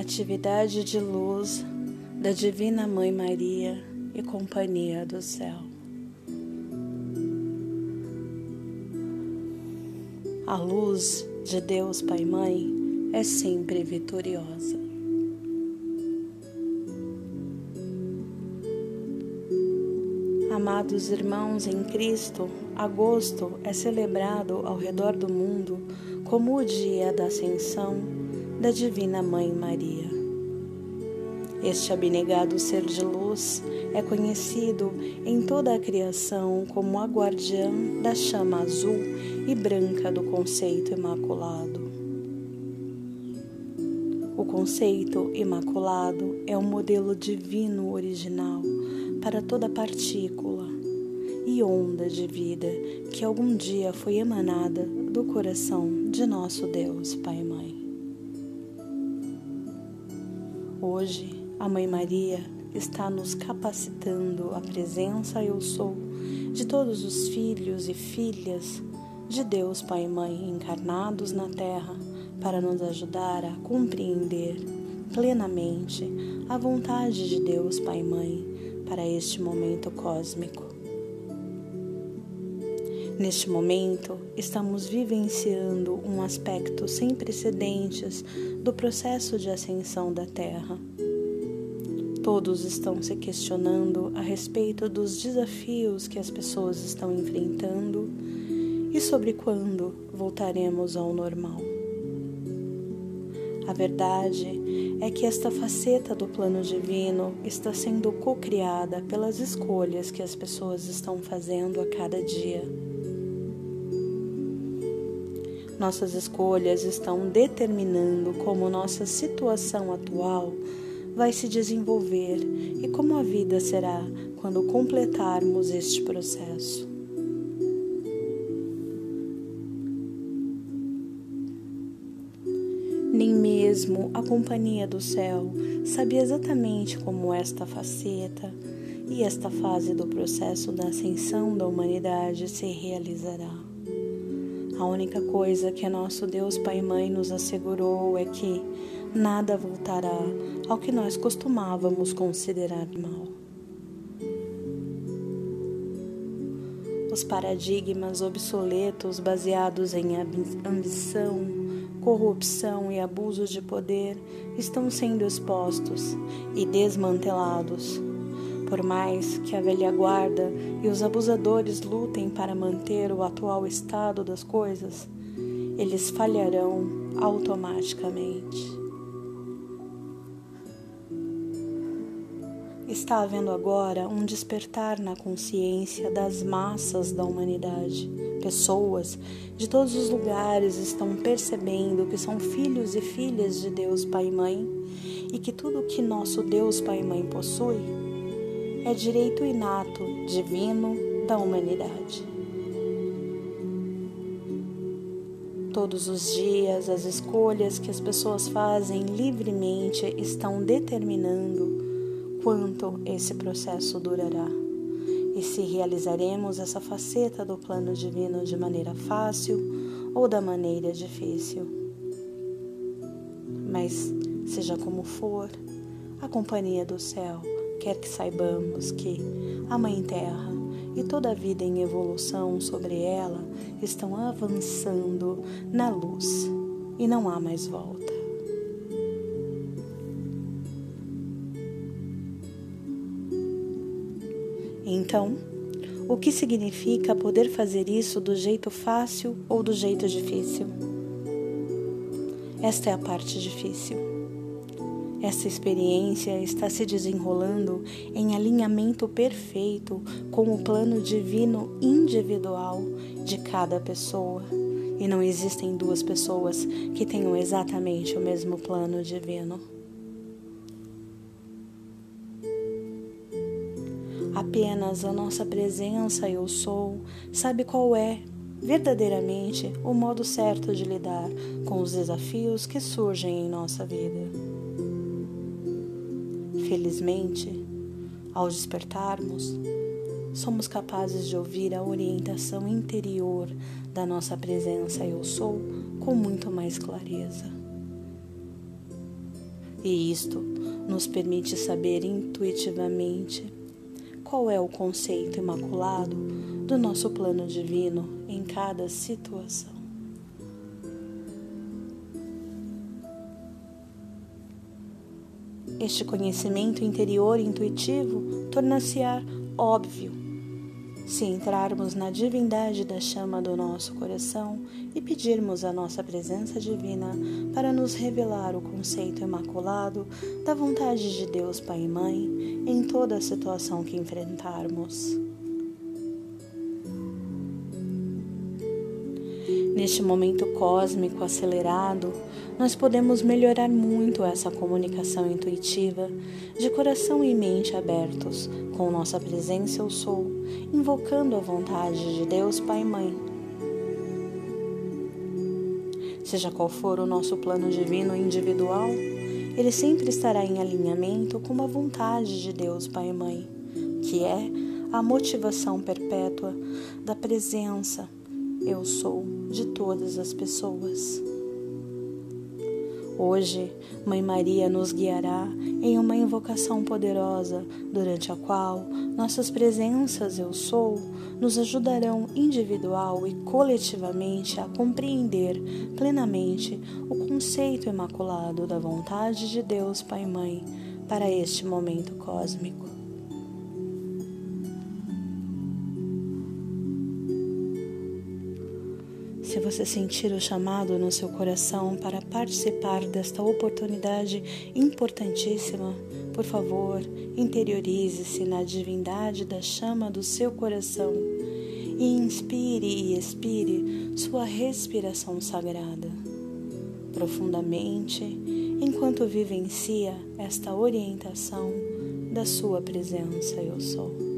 Atividade de luz da Divina Mãe Maria e Companhia do Céu. A luz de Deus Pai Mãe é sempre vitoriosa. Amados irmãos em Cristo, agosto é celebrado ao redor do mundo como o dia da Ascensão da Divina Mãe Maria. Este abnegado ser de luz é conhecido em toda a criação como a guardiã da chama azul e branca do conceito imaculado. O conceito imaculado é o modelo divino original para toda partícula e onda de vida que algum dia foi emanada do coração de nosso Deus Pai Mãe. Hoje, a Mãe Maria está nos capacitando a presença eu sou de todos os filhos e filhas de Deus Pai e Mãe encarnados na Terra para nos ajudar a compreender plenamente a vontade de Deus Pai e Mãe para este momento cósmico. Neste momento, estamos vivenciando um aspecto sem precedentes do processo de ascensão da Terra. Todos estão se questionando a respeito dos desafios que as pessoas estão enfrentando e sobre quando voltaremos ao normal. A verdade é que esta faceta do plano divino está sendo co-criada pelas escolhas que as pessoas estão fazendo a cada dia. Nossas escolhas estão determinando como nossa situação atual vai se desenvolver e como a vida será quando completarmos este processo. Nem mesmo a companhia do céu sabia exatamente como esta faceta e esta fase do processo da ascensão da humanidade se realizará. A única coisa que nosso Deus Pai e Mãe nos assegurou é que nada voltará ao que nós costumávamos considerar mal. Os paradigmas obsoletos baseados em ambição, corrupção e abuso de poder estão sendo expostos e desmantelados por mais que a velha guarda e os abusadores lutem para manter o atual estado das coisas, eles falharão automaticamente. Está havendo agora um despertar na consciência das massas da humanidade. Pessoas de todos os lugares estão percebendo que são filhos e filhas de Deus Pai e Mãe e que tudo que nosso Deus Pai e Mãe possui é direito inato, divino da humanidade. Todos os dias, as escolhas que as pessoas fazem livremente estão determinando quanto esse processo durará e se realizaremos essa faceta do plano divino de maneira fácil ou da maneira difícil. Mas, seja como for, a companhia do céu quer que saibamos que a Mãe Terra e toda a vida em evolução sobre ela estão avançando na luz e não há mais volta. Então, o que significa poder fazer isso do jeito fácil ou do jeito difícil? Esta é a parte difícil. Essa experiência está se desenrolando em alinhamento perfeito com o plano divino individual de cada pessoa. E não existem duas pessoas que tenham exatamente o mesmo plano divino. Apenas a nossa presença eu sou sabe qual é verdadeiramente o modo certo de lidar com os desafios que surgem em nossa vida. Felizmente, ao despertarmos, somos capazes de ouvir a orientação interior da nossa presença Eu Sou com muito mais clareza. E isto nos permite saber intuitivamente qual é o conceito imaculado do nosso plano divino em cada situação. Este conhecimento interior intuitivo torna-se-á óbvio se entrarmos na divindade da chama do nosso coração e pedirmos a nossa presença divina para nos revelar o conceito imaculado da vontade de Deus Pai e Mãe em toda a situação que enfrentarmos. Neste momento cósmico acelerado, nós podemos melhorar muito essa comunicação intuitiva, de coração e mente abertos, com nossa presença eu sou, invocando a vontade de Deus Pai e Mãe. Seja qual for o nosso plano divino individual, ele sempre estará em alinhamento com a vontade de Deus Pai e Mãe, que é a motivação perpétua da presença eu sou de todas as pessoas. Hoje, Mãe Maria nos guiará em uma invocação poderosa, durante a qual nossas presenças Eu Sou nos ajudarão individual e coletivamente a compreender plenamente o conceito imaculado da vontade de Deus Pai e Mãe para este momento cósmico. Se você sentir o chamado no seu coração para participar desta oportunidade importantíssima, por favor, interiorize-se na divindade da chama do seu coração e inspire e expire sua respiração sagrada profundamente enquanto vivencia esta orientação da sua presença eu sou.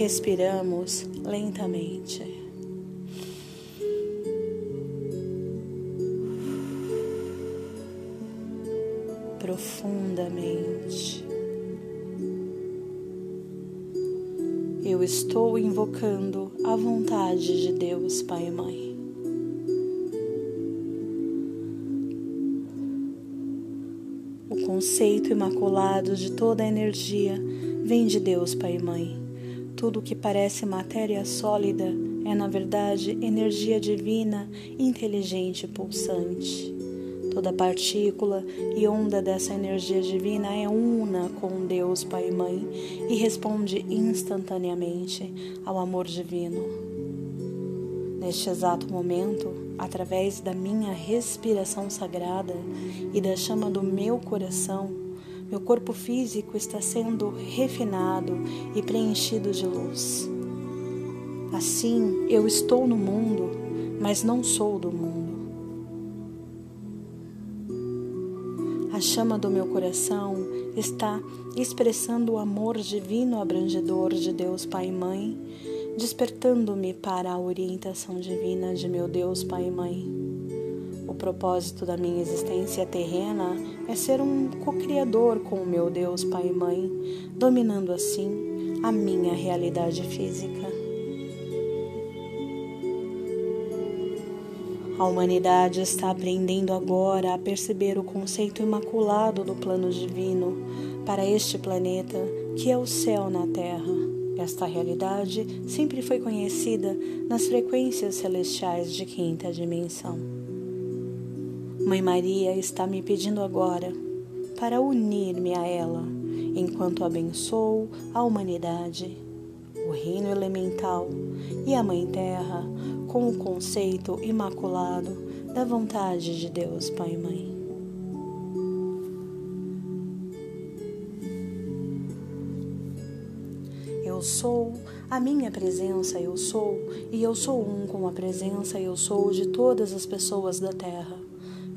Respiramos lentamente. Profundamente. Eu estou invocando a vontade de Deus, Pai e Mãe. O conceito imaculado de toda a energia vem de Deus, Pai e Mãe. Tudo que parece matéria sólida é, na verdade, energia divina, inteligente e pulsante. Toda partícula e onda dessa energia divina é una com Deus Pai e Mãe e responde instantaneamente ao amor divino. Neste exato momento, através da minha respiração sagrada e da chama do meu coração, meu corpo físico está sendo refinado e preenchido de luz. Assim, eu estou no mundo, mas não sou do mundo. A chama do meu coração está expressando o amor divino abrangedor de Deus Pai e Mãe, despertando-me para a orientação divina de meu Deus Pai e Mãe propósito da minha existência terrena é ser um co-criador com o meu Deus Pai e Mãe, dominando assim a minha realidade física. A humanidade está aprendendo agora a perceber o conceito imaculado do plano divino para este planeta que é o céu na Terra. Esta realidade sempre foi conhecida nas frequências celestiais de quinta dimensão. Mãe Maria está me pedindo agora para unir-me a ela, enquanto abençoo a humanidade, o reino elemental e a Mãe Terra com o conceito imaculado da vontade de Deus Pai e Mãe. Eu sou, a minha presença eu sou, e eu sou um com a presença eu sou de todas as pessoas da terra.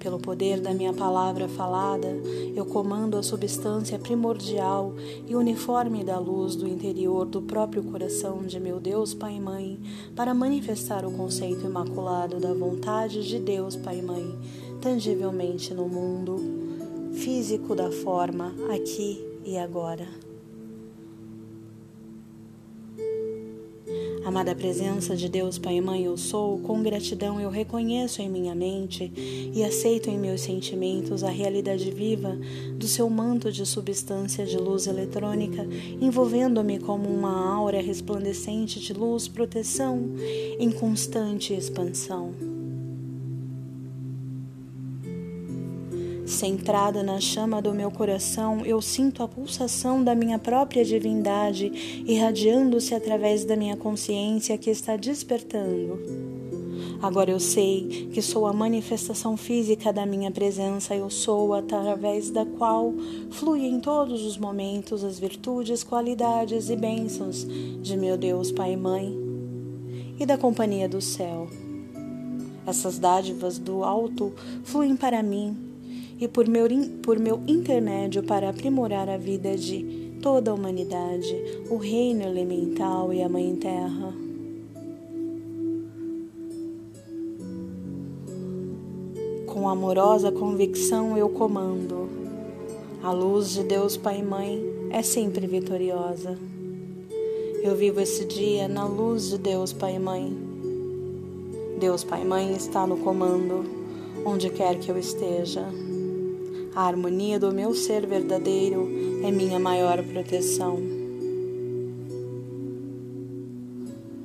Pelo poder da minha palavra falada, eu comando a substância primordial e uniforme da luz do interior do próprio coração de meu Deus Pai e Mãe, para manifestar o conceito imaculado da vontade de Deus Pai e Mãe, tangivelmente no mundo físico da forma aqui e agora. Amada presença de Deus Pai e Mãe, eu sou, com gratidão eu reconheço em minha mente e aceito em meus sentimentos a realidade viva do seu manto de substância de luz eletrônica, envolvendo-me como uma aura resplandecente de luz, proteção em constante expansão. Centrada na chama do meu coração, eu sinto a pulsação da minha própria divindade irradiando-se através da minha consciência que está despertando. Agora eu sei que sou a manifestação física da minha presença, eu sou através da qual flui em todos os momentos as virtudes, qualidades e bênçãos de meu Deus Pai e Mãe e da companhia do céu. Essas dádivas do alto fluem para mim e por meu, por meu intermédio para aprimorar a vida de toda a humanidade, o reino elemental e a Mãe Terra. Com amorosa convicção eu comando. A luz de Deus Pai e Mãe é sempre vitoriosa. Eu vivo esse dia na luz de Deus Pai e Mãe. Deus Pai e Mãe está no comando, onde quer que eu esteja. A harmonia do meu ser verdadeiro é minha maior proteção.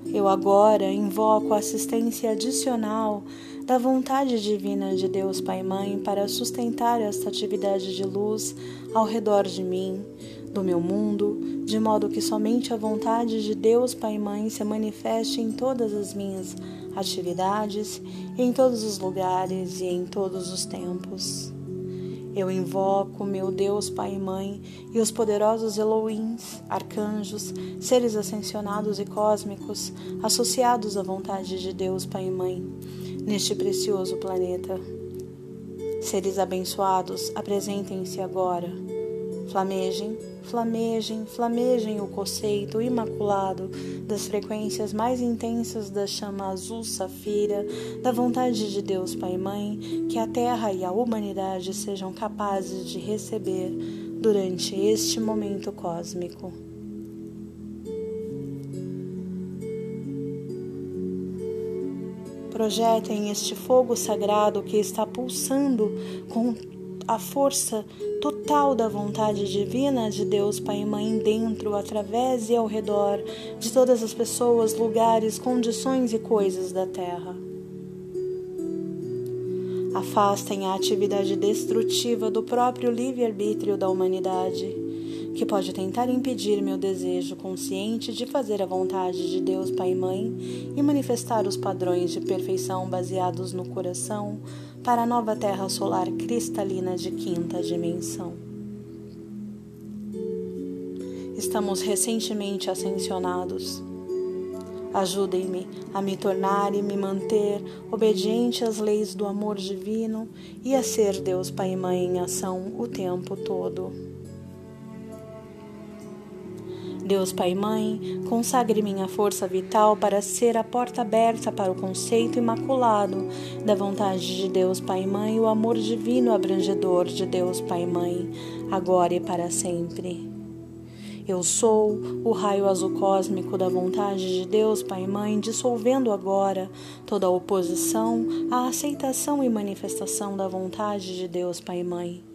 Eu agora invoco a assistência adicional da vontade divina de Deus Pai e Mãe para sustentar esta atividade de luz ao redor de mim, do meu mundo, de modo que somente a vontade de Deus Pai e Mãe se manifeste em todas as minhas atividades, em todos os lugares e em todos os tempos. Eu invoco meu Deus Pai e Mãe e os poderosos Elohims, arcanjos, seres ascensionados e cósmicos associados à vontade de Deus Pai e Mãe neste precioso planeta. Seres abençoados, apresentem-se agora. Flamejem flamejem, flamejem o conceito imaculado das frequências mais intensas da chama azul safira, da vontade de Deus Pai e Mãe, que a Terra e a humanidade sejam capazes de receber durante este momento cósmico. Projetem este fogo sagrado que está pulsando com a força total da vontade divina de Deus Pai e Mãe dentro, através e ao redor de todas as pessoas, lugares, condições e coisas da terra. Afastem a atividade destrutiva do próprio livre-arbítrio da humanidade, que pode tentar impedir meu desejo consciente de fazer a vontade de Deus Pai e Mãe e manifestar os padrões de perfeição baseados no coração para a nova Terra solar cristalina de quinta dimensão. Estamos recentemente ascensionados. Ajudem-me a me tornar e me manter obediente às leis do amor divino e a ser Deus Pai e Mãe em ação o tempo todo. Deus Pai e Mãe, consagre minha força vital para ser a porta aberta para o conceito imaculado da vontade de Deus Pai e Mãe o amor divino abrangedor de Deus Pai e Mãe, agora e para sempre. Eu sou o raio azul cósmico da vontade de Deus Pai e Mãe, dissolvendo agora toda a oposição à aceitação e manifestação da vontade de Deus Pai e Mãe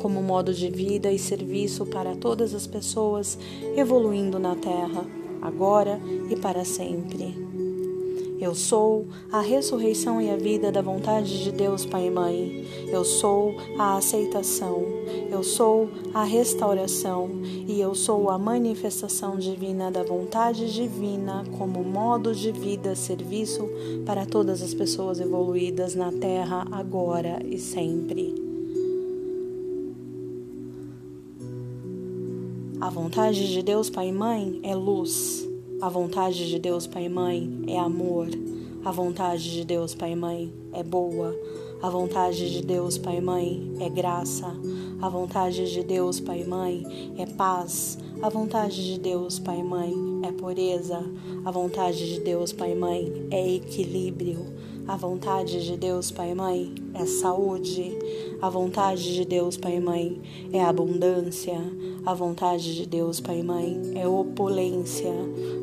como modo de vida e serviço para todas as pessoas, evoluindo na Terra, agora e para sempre. Eu sou a ressurreição e a vida da vontade de Deus Pai e Mãe. Eu sou a aceitação. Eu sou a restauração. E eu sou a manifestação divina da vontade divina como modo de vida, serviço para todas as pessoas evoluídas na Terra, agora e sempre. A vontade de Deus Pai e Mãe é luz. A vontade de Deus Pai e Mãe é amor. A vontade de Deus Pai e Mãe é boa. A vontade de Deus Pai e Mãe é graça. A vontade de Deus, Pai e Mãe, é paz. A vontade de Deus, Pai e Mãe, é pureza. A vontade de Deus, Pai e Mãe, é equilíbrio. A vontade de Deus, Pai e Mãe, é saúde. A vontade de Deus, Pai e Mãe, é abundância. A vontade de Deus, Pai e Mãe, é opulência.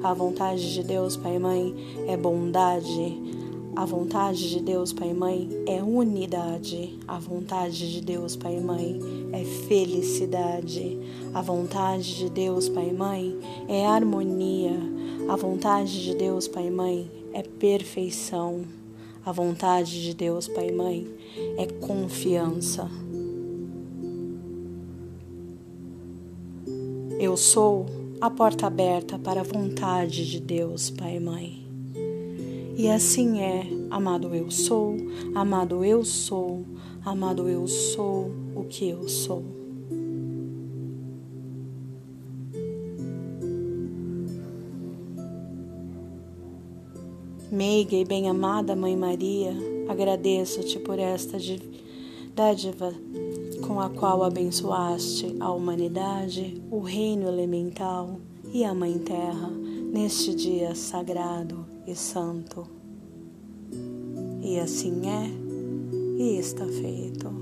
A vontade de Deus, Pai e Mãe, é bondade. A vontade de Deus, Pai e Mãe, é unidade. A vontade de Deus, Pai e Mãe, é felicidade. A vontade de Deus, Pai e Mãe, é harmonia. A vontade de Deus, Pai e Mãe, é perfeição. A vontade de Deus, Pai e Mãe, é confiança. Eu sou a porta aberta para a vontade de Deus, Pai e Mãe. E assim é, amado eu sou, amado eu sou, amado eu sou o que eu sou. Meiga e bem-amada Mãe Maria, agradeço-te por esta dádiva com a qual abençoaste a humanidade, o reino elemental e a Mãe Terra neste dia sagrado e santo. E assim é, e está feito.